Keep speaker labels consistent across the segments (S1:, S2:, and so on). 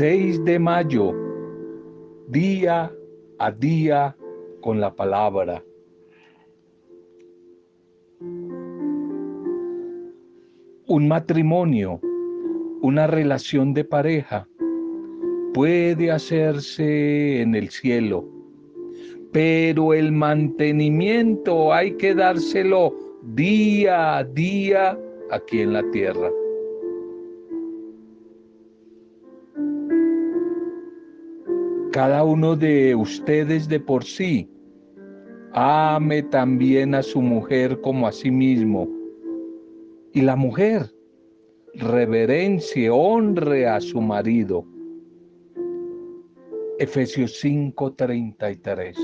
S1: 6 de mayo, día a día con la palabra. Un matrimonio, una relación de pareja, puede hacerse en el cielo, pero el mantenimiento hay que dárselo día a día aquí en la tierra. Cada uno de ustedes de por sí ame también a su mujer como a sí mismo. Y la mujer reverencie, honre a su marido. Efesios 5:33.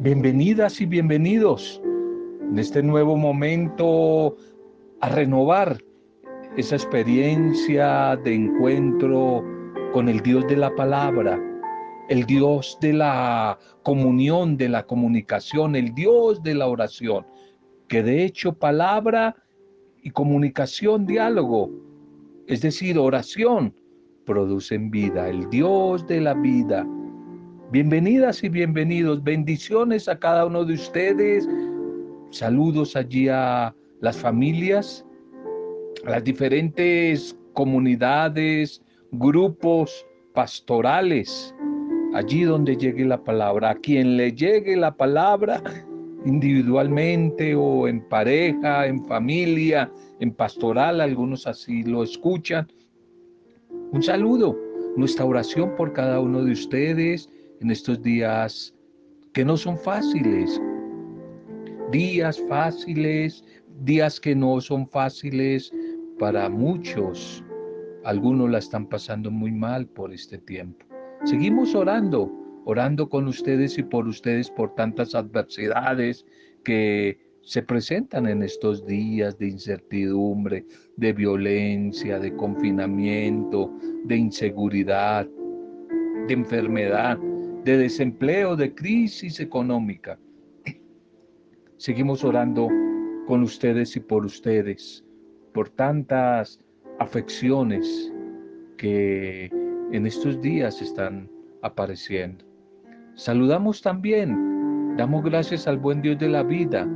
S1: Bienvenidas y bienvenidos en este nuevo momento a renovar esa experiencia de encuentro con el Dios de la palabra, el Dios de la comunión, de la comunicación, el Dios de la oración, que de hecho palabra y comunicación, diálogo, es decir, oración, producen vida, el Dios de la vida. Bienvenidas y bienvenidos, bendiciones a cada uno de ustedes, saludos allí a las familias, las diferentes comunidades, grupos pastorales, allí donde llegue la palabra, a quien le llegue la palabra individualmente o en pareja, en familia, en pastoral, algunos así lo escuchan. Un saludo, nuestra oración por cada uno de ustedes en estos días que no son fáciles, días fáciles, días que no son fáciles para muchos. Algunos la están pasando muy mal por este tiempo. Seguimos orando, orando con ustedes y por ustedes por tantas adversidades que se presentan en estos días de incertidumbre, de violencia, de confinamiento, de inseguridad, de enfermedad, de desempleo, de crisis económica. Seguimos orando con ustedes y por ustedes, por tantas afecciones que en estos días están apareciendo. Saludamos también, damos gracias al buen Dios de la vida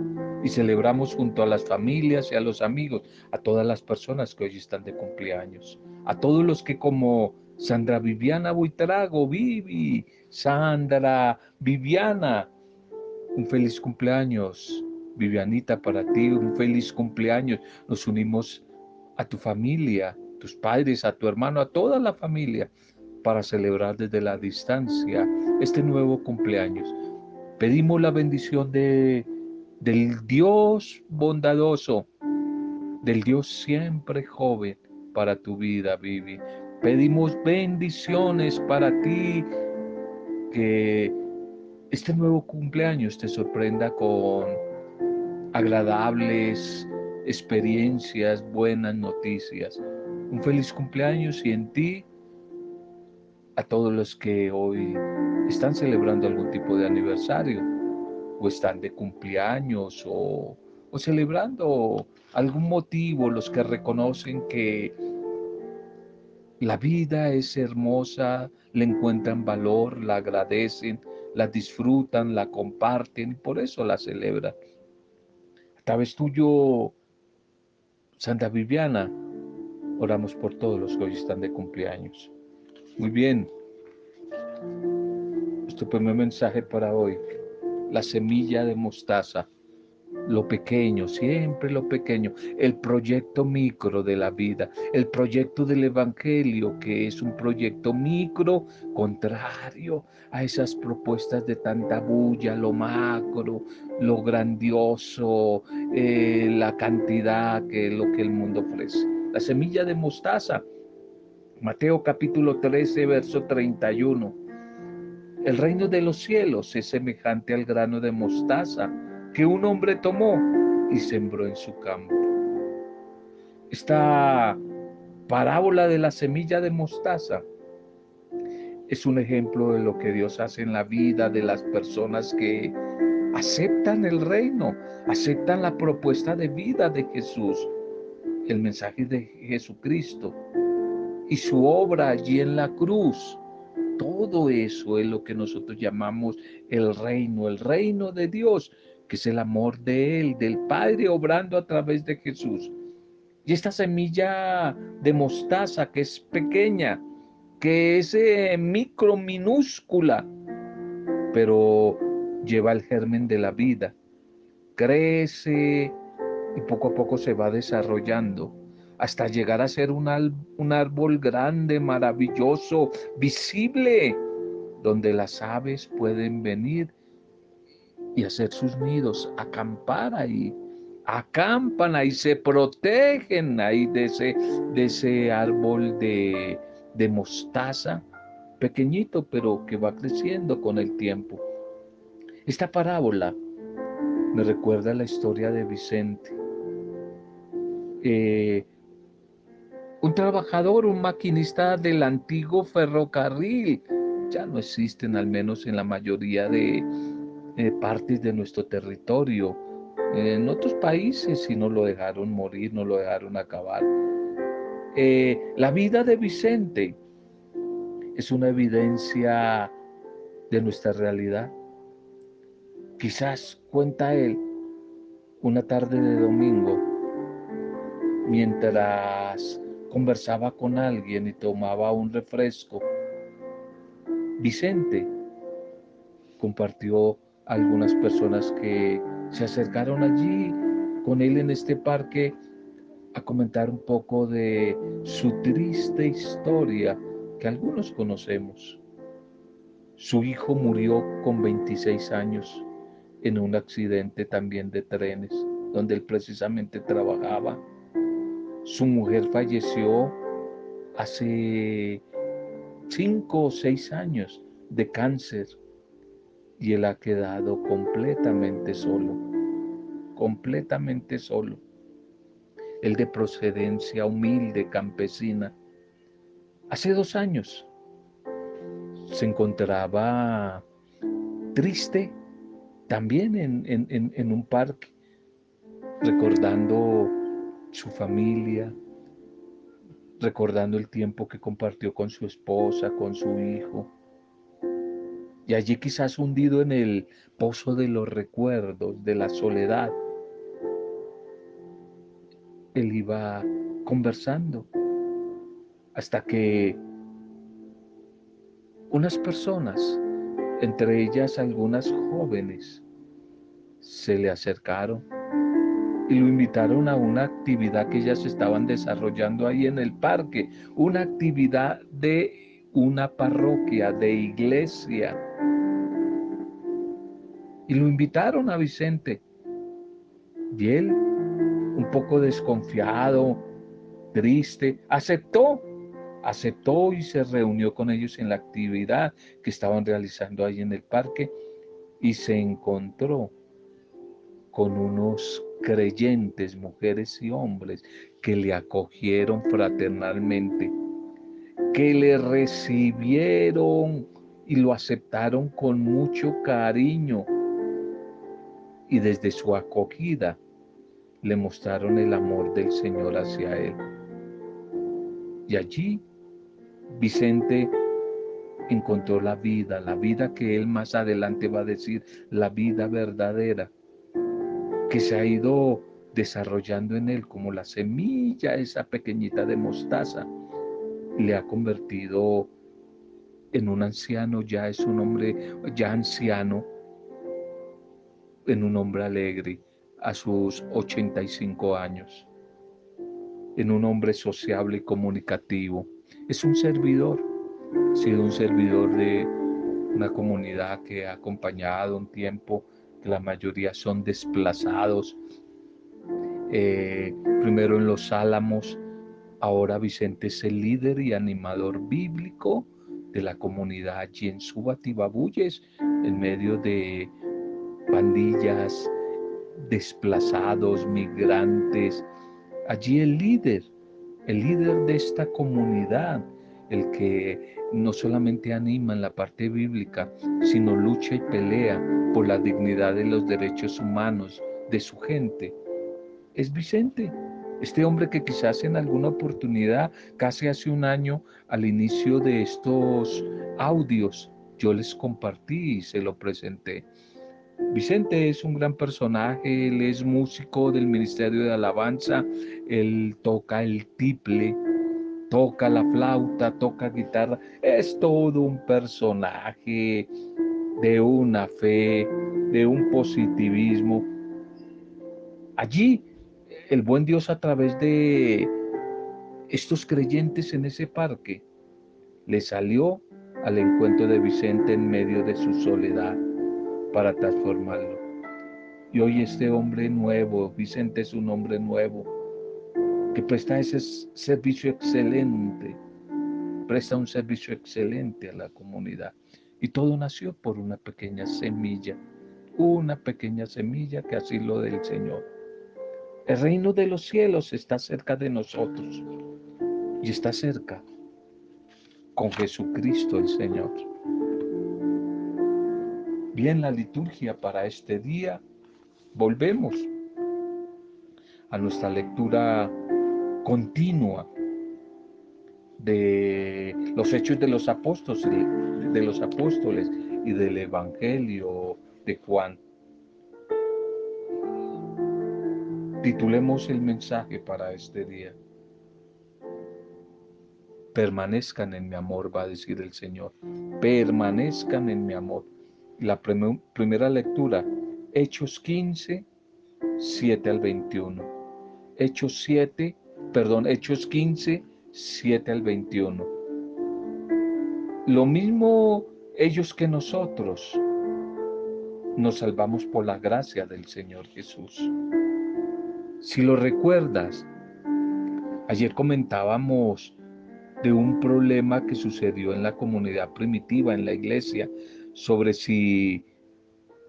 S1: y celebramos junto a las familias y a los amigos, a todas las personas que hoy están de cumpleaños, a todos los que como Sandra Viviana Buitrago, Vivi, Sandra, Viviana, un feliz cumpleaños. Vivianita, para ti un feliz cumpleaños. Nos unimos a tu familia, tus padres, a tu hermano, a toda la familia para celebrar desde la distancia este nuevo cumpleaños. Pedimos la bendición de, del Dios bondadoso, del Dios siempre joven para tu vida, Vivi. Pedimos bendiciones para ti, que este nuevo cumpleaños te sorprenda con agradables experiencias, buenas noticias. Un feliz cumpleaños y en ti a todos los que hoy están celebrando algún tipo de aniversario o están de cumpleaños o, o celebrando algún motivo, los que reconocen que la vida es hermosa, le encuentran valor, la agradecen, la disfrutan, la comparten y por eso la celebran vez tuyo, Santa Viviana, oramos por todos los que hoy están de cumpleaños. Muy bien. Nuestro primer mensaje para hoy, la semilla de mostaza lo pequeño, siempre lo pequeño, el proyecto micro de la vida, el proyecto del Evangelio, que es un proyecto micro contrario a esas propuestas de tanta bulla, lo macro, lo grandioso, eh, la cantidad que lo que el mundo ofrece. La semilla de mostaza, Mateo capítulo 13, verso 31. El reino de los cielos es semejante al grano de mostaza que un hombre tomó y sembró en su campo. Esta parábola de la semilla de mostaza es un ejemplo de lo que Dios hace en la vida de las personas que aceptan el reino, aceptan la propuesta de vida de Jesús, el mensaje de Jesucristo y su obra allí en la cruz. Todo eso es lo que nosotros llamamos el reino, el reino de Dios, que es el amor de Él, del Padre obrando a través de Jesús. Y esta semilla de mostaza que es pequeña, que es eh, micro, minúscula, pero lleva el germen de la vida, crece y poco a poco se va desarrollando hasta llegar a ser un, un árbol grande, maravilloso, visible, donde las aves pueden venir y hacer sus nidos, acampar ahí, acampan ahí, se protegen ahí de ese, de ese árbol de, de mostaza, pequeñito, pero que va creciendo con el tiempo. Esta parábola me recuerda la historia de Vicente. Eh, un trabajador, un maquinista del antiguo ferrocarril. Ya no existen, al menos en la mayoría de eh, partes de nuestro territorio. En otros países sí no lo dejaron morir, no lo dejaron acabar. Eh, la vida de Vicente es una evidencia de nuestra realidad. Quizás cuenta él una tarde de domingo mientras conversaba con alguien y tomaba un refresco. Vicente compartió algunas personas que se acercaron allí con él en este parque a comentar un poco de su triste historia que algunos conocemos. Su hijo murió con 26 años en un accidente también de trenes, donde él precisamente trabajaba su mujer falleció hace cinco o seis años de cáncer y él ha quedado completamente solo, completamente solo. Él de procedencia humilde, campesina. Hace dos años se encontraba triste también en, en un parque, recordando su familia, recordando el tiempo que compartió con su esposa, con su hijo. Y allí quizás hundido en el pozo de los recuerdos, de la soledad, él iba conversando hasta que unas personas, entre ellas algunas jóvenes, se le acercaron y lo invitaron a una actividad que ellas estaban desarrollando ahí en el parque, una actividad de una parroquia, de iglesia. Y lo invitaron a Vicente. Y él, un poco desconfiado, triste, aceptó, aceptó y se reunió con ellos en la actividad que estaban realizando ahí en el parque y se encontró con unos creyentes, mujeres y hombres, que le acogieron fraternalmente, que le recibieron y lo aceptaron con mucho cariño. Y desde su acogida le mostraron el amor del Señor hacia él. Y allí Vicente encontró la vida, la vida que él más adelante va a decir, la vida verdadera, que se ha ido desarrollando en él como la semilla, esa pequeñita de mostaza, le ha convertido en un anciano, ya es un hombre ya anciano, en un hombre alegre a sus 85 años, en un hombre sociable y comunicativo. Es un servidor, ha sido un servidor de una comunidad que ha acompañado un tiempo la mayoría son desplazados. Eh, primero en los Álamos, ahora Vicente es el líder y animador bíblico de la comunidad allí en Subatibabuyes, en medio de pandillas, desplazados, migrantes. Allí el líder, el líder de esta comunidad el que no solamente anima en la parte bíblica, sino lucha y pelea por la dignidad de los derechos humanos de su gente, es Vicente. Este hombre que quizás en alguna oportunidad, casi hace un año, al inicio de estos audios, yo les compartí y se lo presenté. Vicente es un gran personaje, él es músico del Ministerio de Alabanza, él toca el tiple, toca la flauta, toca guitarra, es todo un personaje de una fe, de un positivismo. Allí el buen Dios a través de estos creyentes en ese parque le salió al encuentro de Vicente en medio de su soledad para transformarlo. Y hoy este hombre nuevo, Vicente es un hombre nuevo, que presta ese servicio excelente, presta un servicio excelente a la comunidad. Y todo nació por una pequeña semilla, una pequeña semilla que así lo del Señor. El reino de los cielos está cerca de nosotros y está cerca con Jesucristo el Señor. Bien, la liturgia para este día, volvemos a nuestra lectura continua de los hechos de los apóstoles, de los apóstoles y del Evangelio de Juan. Titulemos el mensaje para este día. Permanezcan en mi amor, va a decir el Señor. Permanezcan en mi amor la primera lectura, Hechos 15, 7 al 21. Hechos 7, perdón, Hechos 15, 7 al 21. Lo mismo ellos que nosotros nos salvamos por la gracia del Señor Jesús. Si lo recuerdas, ayer comentábamos de un problema que sucedió en la comunidad primitiva, en la iglesia, sobre si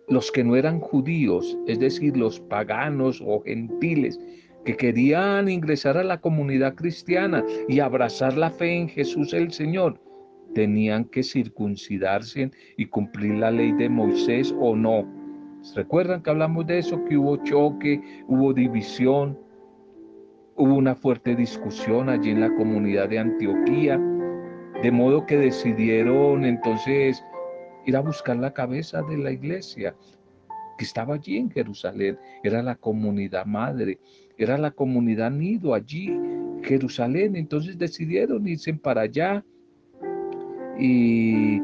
S1: los que no eran judíos, es decir, los paganos o gentiles, que querían ingresar a la comunidad cristiana y abrazar la fe en Jesús el Señor, tenían que circuncidarse y cumplir la ley de Moisés o no. ¿Recuerdan que hablamos de eso? Que hubo choque, hubo división, hubo una fuerte discusión allí en la comunidad de Antioquía, de modo que decidieron entonces ir a buscar la cabeza de la iglesia que estaba allí en Jerusalén. Era la comunidad madre, era la comunidad nido allí, Jerusalén. Entonces decidieron irse para allá y,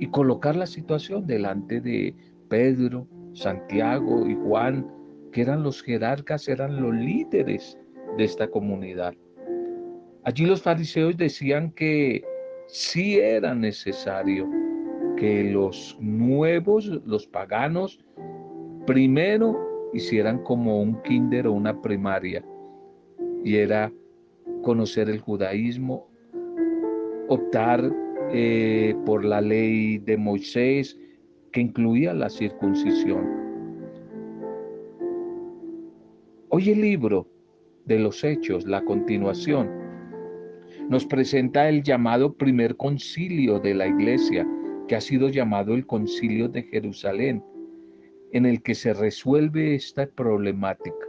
S1: y colocar la situación delante de Pedro, Santiago y Juan, que eran los jerarcas, eran los líderes de esta comunidad. Allí los fariseos decían que sí era necesario que los nuevos, los paganos, primero hicieran como un kinder o una primaria, y era conocer el judaísmo, optar eh, por la ley de Moisés, que incluía la circuncisión. Hoy el libro de los hechos, la continuación, nos presenta el llamado primer concilio de la iglesia, que ha sido llamado el Concilio de Jerusalén, en el que se resuelve esta problemática.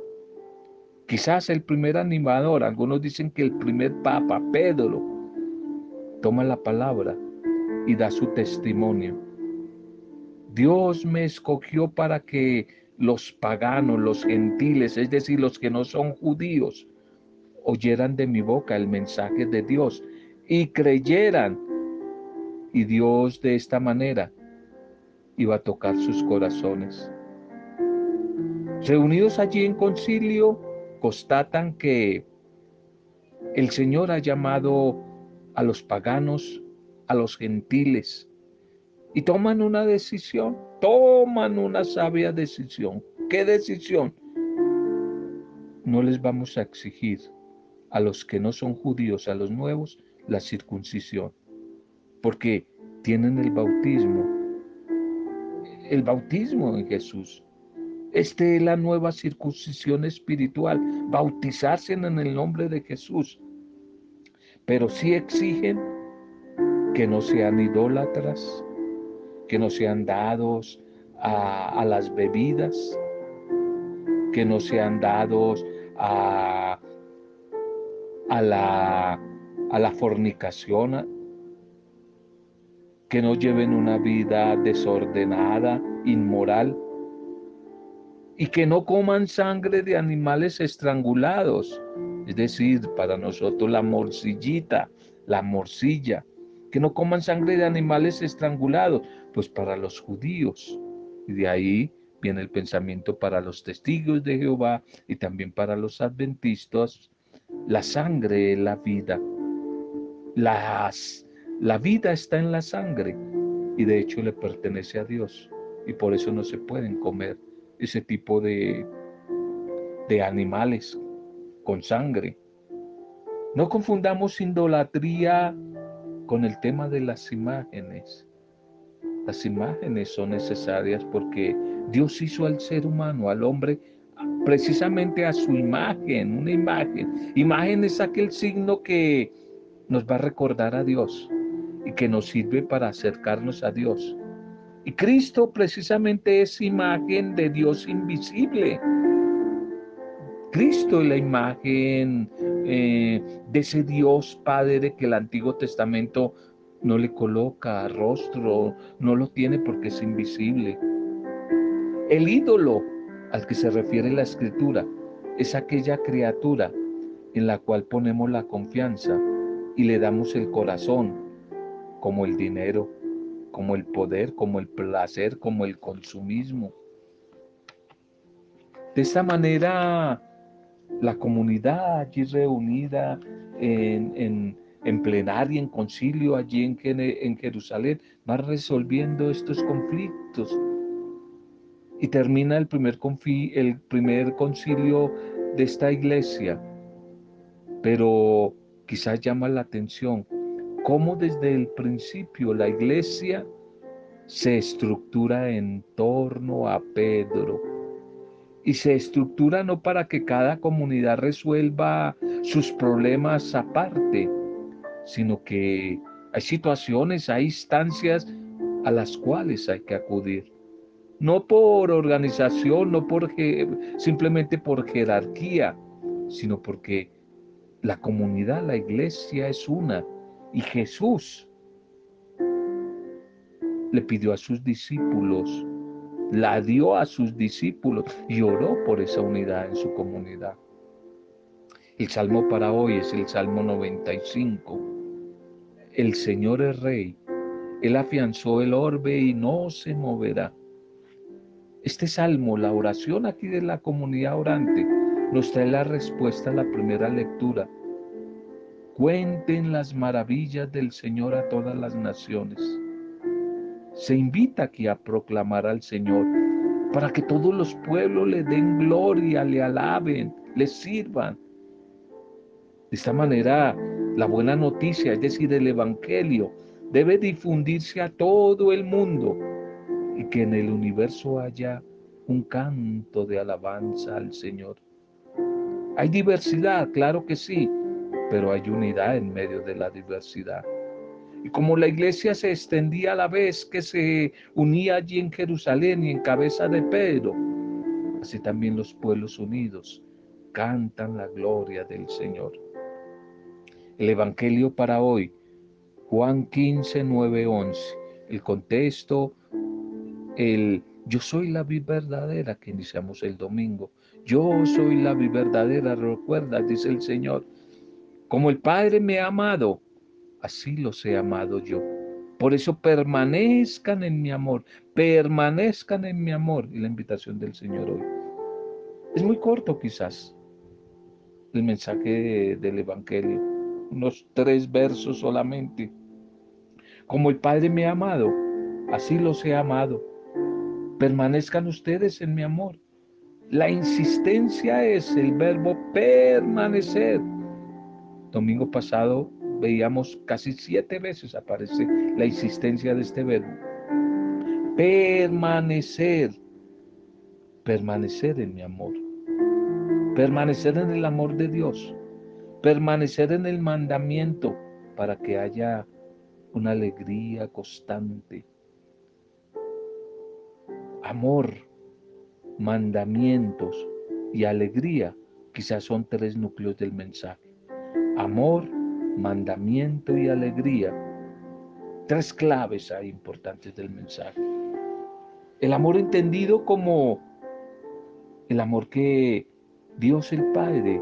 S1: Quizás el primer animador, algunos dicen que el primer papa, Pedro, toma la palabra y da su testimonio. Dios me escogió para que los paganos, los gentiles, es decir, los que no son judíos, oyeran de mi boca el mensaje de Dios y creyeran y Dios de esta manera iba a tocar sus corazones. Reunidos allí en concilio, constatan que el Señor ha llamado a los paganos, a los gentiles, y toman una decisión, toman una sabia decisión. ¿Qué decisión? No les vamos a exigir a los que no son judíos, a los nuevos, la circuncisión porque tienen el bautismo, el bautismo en Jesús. Esta es la nueva circuncisión espiritual, bautizarse en el nombre de Jesús. Pero sí exigen que no sean idólatras, que no sean dados a, las bebidas, que no sean dados a, la fornicación, que no lleven una vida desordenada, inmoral, y que no coman sangre de animales estrangulados, es decir, para nosotros la morcillita, la morcilla, que no coman sangre de animales estrangulados, pues para los judíos. Y de ahí viene el pensamiento para los testigos de Jehová y también para los adventistas. La sangre es la vida. Las, la vida está en la sangre y de hecho le pertenece a Dios. Y por eso no se pueden comer ese tipo de, de animales con sangre. No confundamos idolatría con el tema de las imágenes. Las imágenes son necesarias porque Dios hizo al ser humano, al hombre, precisamente a su imagen, una imagen. Imagen es aquel signo que nos va a recordar a Dios y que nos sirve para acercarnos a Dios. Y Cristo precisamente es imagen de Dios invisible. Cristo es la imagen eh, de ese Dios Padre que el Antiguo Testamento no le coloca rostro, no lo tiene porque es invisible. El ídolo al que se refiere la escritura es aquella criatura en la cual ponemos la confianza y le damos el corazón, como el dinero, como el poder, como el placer, como el consumismo. De esta manera, la comunidad allí reunida en, en, plenaria, en concilio, allí en, en Jerusalén, va resolviendo estos conflictos. Y termina el primer, el primer concilio de esta iglesia. Pero quizás llama la atención cómo desde el principio la iglesia se estructura en torno a Pedro. Y se estructura no para que cada comunidad resuelva sus problemas aparte, sino que hay situaciones, hay instancias a las cuales hay que acudir. No por organización, no por simplemente por jerarquía, sino porque la comunidad, la iglesia es una y Jesús le pidió a sus discípulos, la dio a sus discípulos y oró por esa unidad en su comunidad. El salmo para hoy es el Salmo 95. El Señor es Rey. Él afianzó el orbe y no se moverá. Este salmo, la oración aquí de la comunidad orante, nos trae la respuesta a la primera lectura Cuenten las maravillas del Señor a todas las naciones. Se invita aquí a proclamar al Señor para que todos los pueblos le den gloria, le alaben, le sirvan. De esta manera, la buena noticia, es decir, el Evangelio, debe difundirse a todo el mundo y que en el universo haya un canto de alabanza al Señor. Hay diversidad, claro que sí, pero hay unidad en medio de la diversidad. Y como la iglesia se extendía a la vez que se unía allí en Jerusalén y en cabeza de Pedro, así también los pueblos unidos cantan la gloria del Señor. El Evangelio para hoy, Juan 15, 9, 11. El contexto, el yo soy la vida verdadera que iniciamos el domingo. Yo soy la vida verdadera, recuerda, dice el Señor. Como el Padre me ha amado, así los he amado yo. Por eso permanezcan en mi amor, permanezcan en mi amor. Y la invitación del Señor hoy. Es muy corto quizás el mensaje del Evangelio, unos tres versos solamente. Como el Padre me ha amado, así los he amado. Permanezcan ustedes en mi amor. La insistencia es el verbo permanecer domingo pasado veíamos casi siete veces aparece la insistencia de este verbo. Permanecer, permanecer en mi amor, permanecer en el amor de Dios, permanecer en el mandamiento para que haya una alegría constante. Amor, mandamientos y alegría quizás son tres núcleos del mensaje. Amor, mandamiento y alegría. Tres claves importantes del mensaje. El amor entendido como el amor que Dios el Padre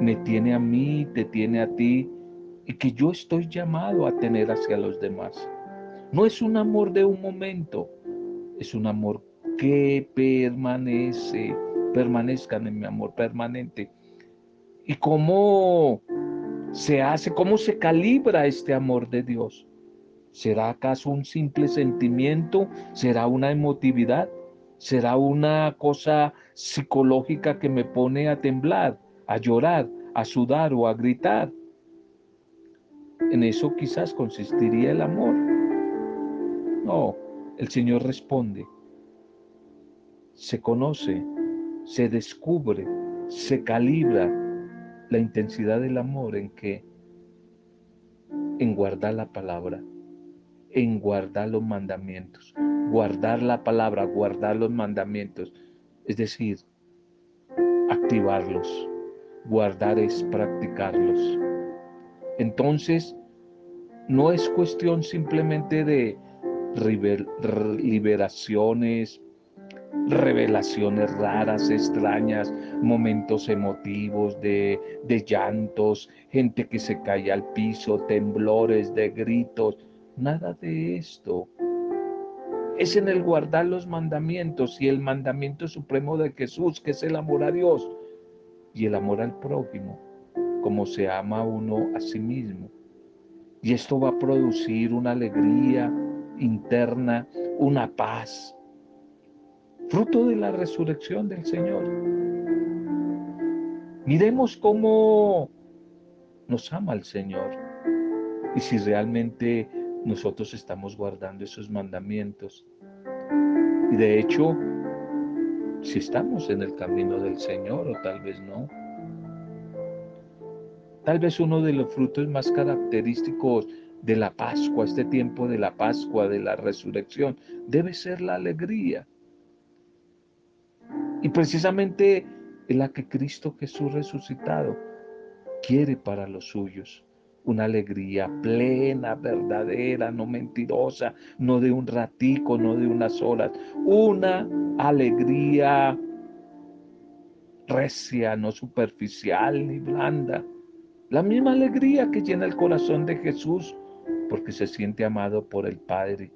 S1: me tiene a mí, te tiene a ti y que yo estoy llamado a tener hacia los demás. No es un amor de un momento, es un amor que permanece, permanezcan en mi amor permanente. ¿Y cómo se hace, cómo se calibra este amor de Dios? ¿Será acaso un simple sentimiento? ¿Será una emotividad? ¿Será una cosa psicológica que me pone a temblar, a llorar, a sudar o a gritar? En eso quizás consistiría el amor. No, el Señor responde. Se conoce, se descubre, se calibra la intensidad del amor en que en guardar la palabra, en guardar los mandamientos, guardar la palabra, guardar los mandamientos, es decir, activarlos. Guardar es practicarlos. Entonces, no es cuestión simplemente de liberaciones, revelaciones raras, extrañas, momentos emotivos de, de, llantos, gente que se cae al piso, temblores de gritos, nada de esto. Es en el guardar los mandamientos y el mandamiento supremo de Jesús, que es el amor a Dios y el amor al prójimo como se ama uno a sí mismo. Y esto va a producir una alegría interna, una paz, fruto de la resurrección del Señor. Miremos cómo nos ama el Señor y si realmente nosotros estamos guardando esos mandamientos. Y de hecho, si estamos en el camino del Señor o tal vez no. Tal vez uno de los frutos más característicos de la Pascua, este tiempo de la Pascua, de la resurrección, debe ser la alegría. Y precisamente la que Cristo Jesús resucitado quiere para los suyos. Una alegría plena, verdadera, no mentirosa, no de un ratico, no de unas horas. Una alegría recia, no superficial ni blanda la misma alegría que llena el corazón de Jesús porque se siente amado por el Padre,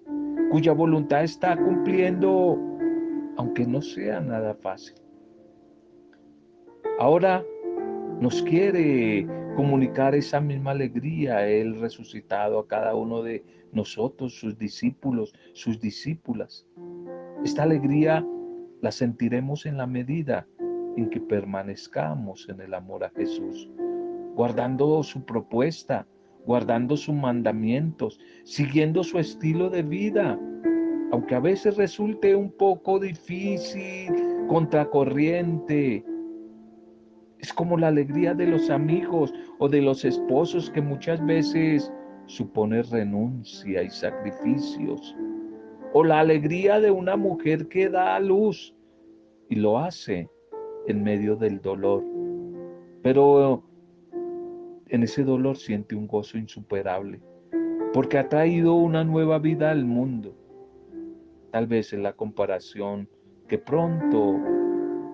S1: cuya voluntad está cumpliendo, aunque no sea nada fácil. Ahora nos quiere comunicar esa misma alegría, Él resucitado a cada uno de nosotros, sus discípulos, sus discípulas. Esta alegría la sentiremos en la medida en que permanezcamos en el amor a Jesús guardando su propuesta, guardando sus mandamientos, siguiendo su estilo de vida, aunque a veces resulte un poco difícil, contracorriente. Es como la alegría de los amigos o de los esposos que muchas veces supone renuncia y sacrificios. O la alegría de una mujer que da a luz y lo hace en medio del dolor. Pero en ese dolor siente un gozo insuperable, porque ha traído una nueva vida al mundo. Tal vez en la comparación que pronto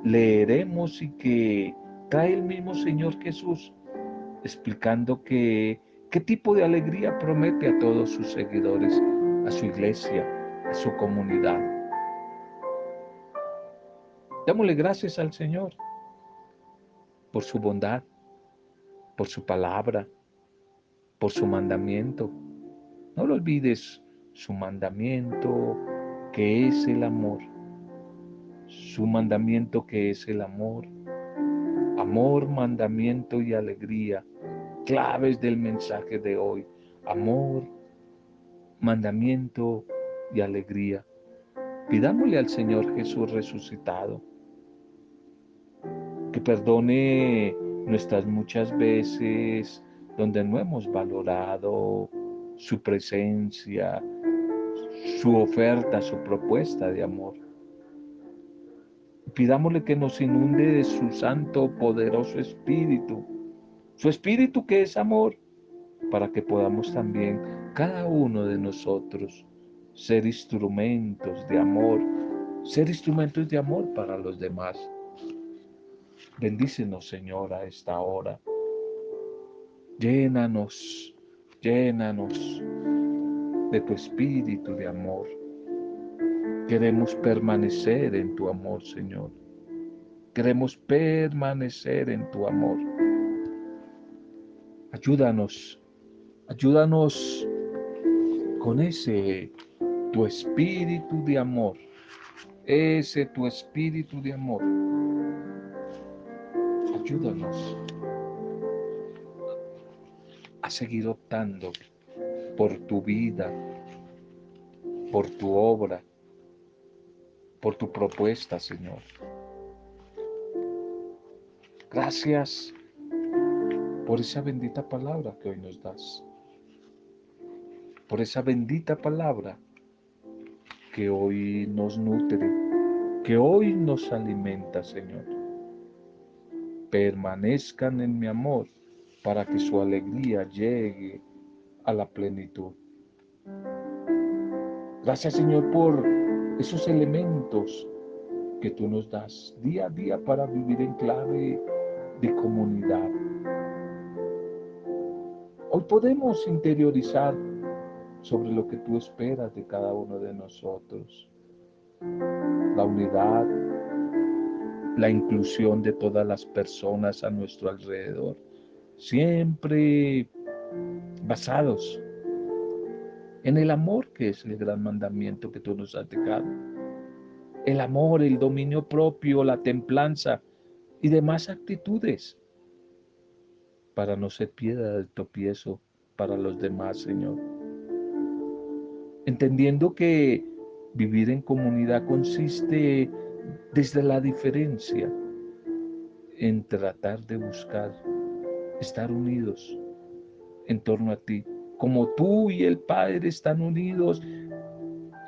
S1: leeremos y que trae el mismo Señor Jesús, explicando que qué tipo de alegría promete a todos sus seguidores, a su iglesia, a su comunidad. Démosle gracias al Señor por su bondad, por su palabra, por su mandamiento. No lo olvides, su mandamiento que es el amor. Su mandamiento que es el amor. Amor, mandamiento y alegría. Claves del mensaje de hoy. Amor, mandamiento y alegría. Pidámosle al Señor Jesús resucitado que perdone nuestras muchas veces donde no hemos valorado su presencia, su oferta, su propuesta de amor. Pidámosle que nos inunde de su santo, poderoso espíritu, su espíritu que es amor, para que podamos también cada uno de nosotros ser instrumentos de amor, ser instrumentos de amor para los demás. Bendícenos, Señor, a esta hora. Llénanos, llénanos de tu espíritu de amor. Queremos permanecer en tu amor, Señor. Queremos permanecer en tu amor. Ayúdanos, ayúdanos con ese tu espíritu de amor, ese tu espíritu de amor. Ayúdanos a seguir optando por tu vida, por tu obra, por tu propuesta, Señor. Gracias por esa bendita palabra que hoy nos das, por esa bendita palabra que hoy nos nutre, que hoy nos alimenta, Señor. Permanezcan en mi amor para que su alegría llegue a la plenitud. Gracias, Señor, por esos elementos que tú nos das día a día para vivir en clave de comunidad. Hoy podemos interiorizar sobre lo que tú esperas de cada uno de nosotros. La unidad, la inclusión de todas las personas a nuestro alrededor, siempre basados en el amor que es el gran mandamiento que tú nos has dejado. El amor, el dominio propio, la templanza y demás actitudes para no ser piedra de tropiezo para los demás, Señor entendiendo que vivir en comunidad consiste desde la diferencia en tratar de buscar estar unidos en torno a ti, como tú y el Padre están unidos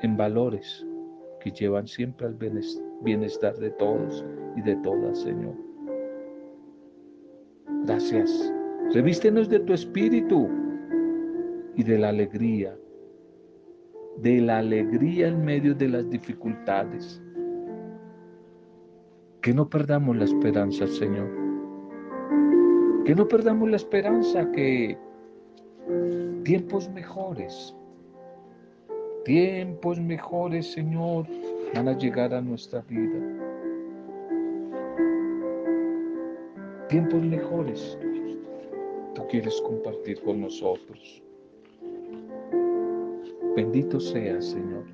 S1: en valores que llevan siempre al bienestar de todos y de todas, Señor. Gracias. Revístenos de tu espíritu y de la alegría de la alegría en medio de las dificultades. Que no perdamos la esperanza, Señor. Que no perdamos la esperanza que tiempos mejores, tiempos mejores, Señor, van a llegar a nuestra vida. Tiempos mejores tú quieres compartir con nosotros. Bendito seas, Señor.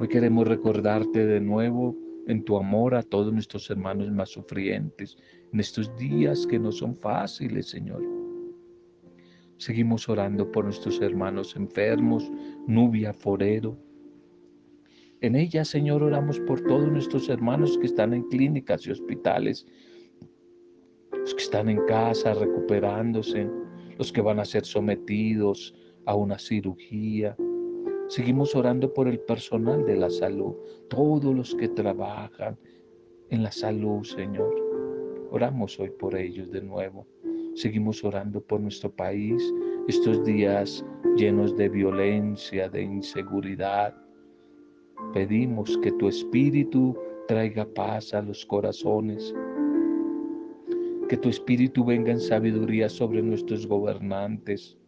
S1: Hoy queremos recordarte de nuevo en tu amor a todos nuestros hermanos más sufrientes, en estos días que no son fáciles, Señor. Seguimos orando por nuestros hermanos enfermos, Nubia Forero. En ella, Señor, oramos por todos nuestros hermanos que están en clínicas y hospitales, los que están en casa recuperándose, los que van a ser sometidos a una cirugía. Seguimos orando por el personal de la salud, todos los que trabajan en la salud, Señor. Oramos hoy por ellos de nuevo. Seguimos orando por nuestro país, estos días llenos de violencia, de inseguridad. Pedimos que tu espíritu traiga paz a los corazones, que tu espíritu venga en sabiduría sobre nuestros gobernantes,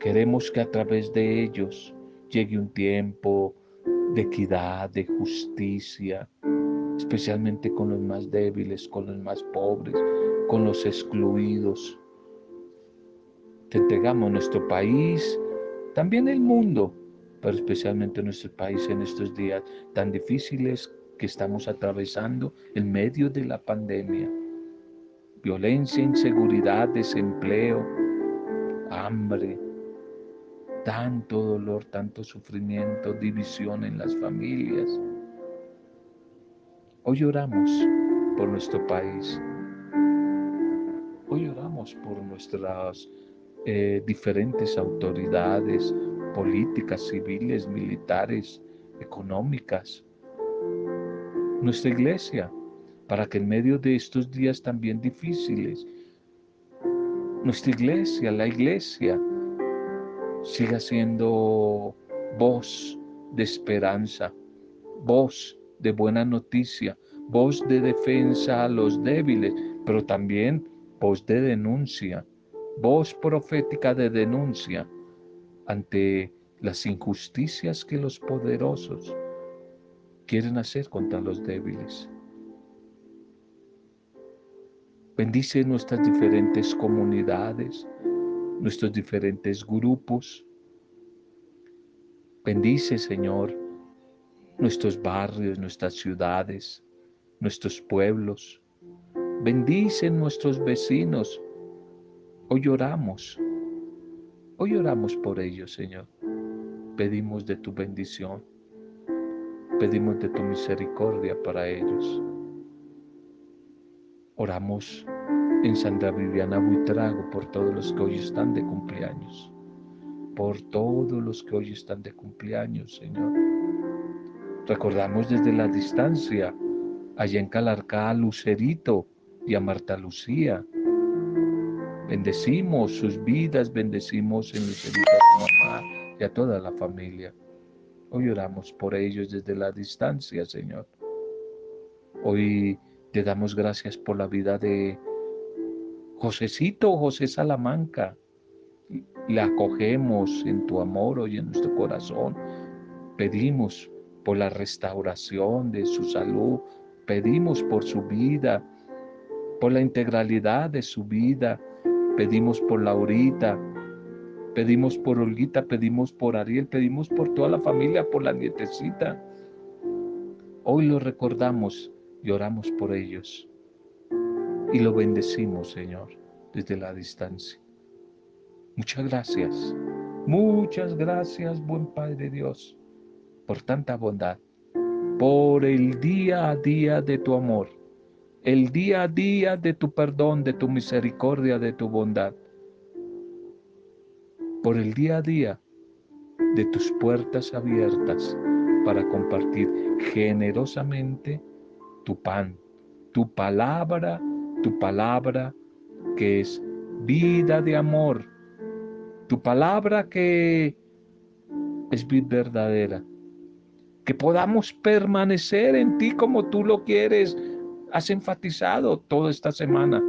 S1: Queremos que a través de ellos llegue un tiempo de equidad, de justicia, especialmente con los más débiles, con los más pobres, con los excluidos. Te entregamos nuestro país, también el mundo, pero especialmente nuestro país en estos días tan difíciles que estamos atravesando en medio de la pandemia. Violencia, inseguridad, desempleo, hambre, tanto dolor, tanto sufrimiento, división en las familias. Hoy oramos por nuestro país. Hoy oramos por nuestros eh, diferentes autoridades políticas, civiles, militares, económicas. Nuestra iglesia, para que en medio de estos días también difíciles, nuestra iglesia, la iglesia, siga siendo voz de esperanza, voz de buena noticia, voz de defensa a los débiles, pero también voz de denuncia, voz profética de denuncia ante las injusticias que los poderosos quieren hacer contra los débiles. Bendice nuestras diferentes comunidades, nuestros diferentes grupos. Bendice, Señor, nuestros barrios, nuestras ciudades, nuestros pueblos. Bendice nuestros vecinos. Hoy oramos. Hoy oramos por ellos, Señor. Pedimos de tu bendición. Pedimos de tu misericordia para ellos. Oramos en Santa Viviana Buitrago por todos los que hoy están de cumpleaños. Por todos los que hoy están de cumpleaños, Señor. Recordamos desde la distancia allá en Calarcá Lucerito y a Marta Lucía. Bendecimos sus vidas, bendecimos en Lucerito a mamá y a toda la familia. Hoy oramos por ellos desde la distancia, Señor. Hoy te damos gracias por la vida de Josecito, José Salamanca. La acogemos en tu amor hoy en nuestro corazón. Pedimos por la restauración de su salud. Pedimos por su vida, por la integralidad de su vida. Pedimos por Laurita, pedimos por Olguita, pedimos por Ariel, pedimos por toda la familia, por la nietecita. Hoy lo recordamos y oramos por ellos. Y lo bendecimos, Señor, desde la distancia. Muchas gracias. Muchas gracias, buen Padre Dios por tanta bondad, por el día a día de tu amor, el día a día de tu perdón, de tu misericordia, de tu bondad, por el día a día de tus puertas abiertas para compartir generosamente tu pan, tu palabra, tu palabra que es vida de amor, tu palabra que es vida verdadera, que podamos permanecer en ti como tú lo quieres. Has enfatizado toda esta semana.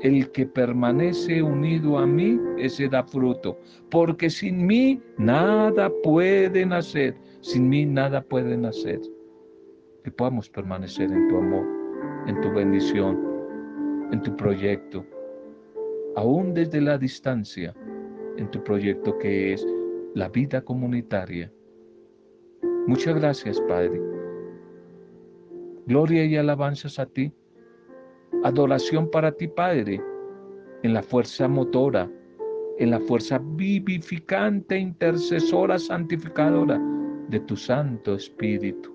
S1: El que permanece unido a mí, ese da fruto. Porque sin mí nada puede nacer. Sin mí nada puede nacer. Que podamos permanecer en tu amor, en tu bendición, en tu proyecto. Aún desde la distancia, en tu proyecto que es la vida comunitaria Muchas gracias, Padre. Gloria y alabanzas a ti. Adoración para ti, Padre, en la fuerza motora, en la fuerza vivificante, intercesora, santificadora de tu Santo Espíritu.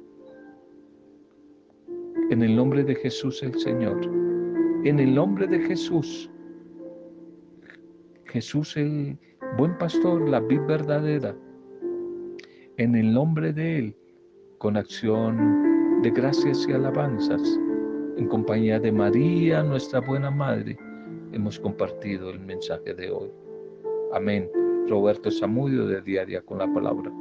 S1: En el nombre de Jesús el Señor, en el nombre de Jesús, Jesús el buen pastor, la vid verdadera, en el nombre de Él, con acción de gracias y alabanzas, en compañía de María, nuestra buena Madre, hemos compartido el mensaje de hoy. Amén. Roberto Zamudio de Diaria con la Palabra.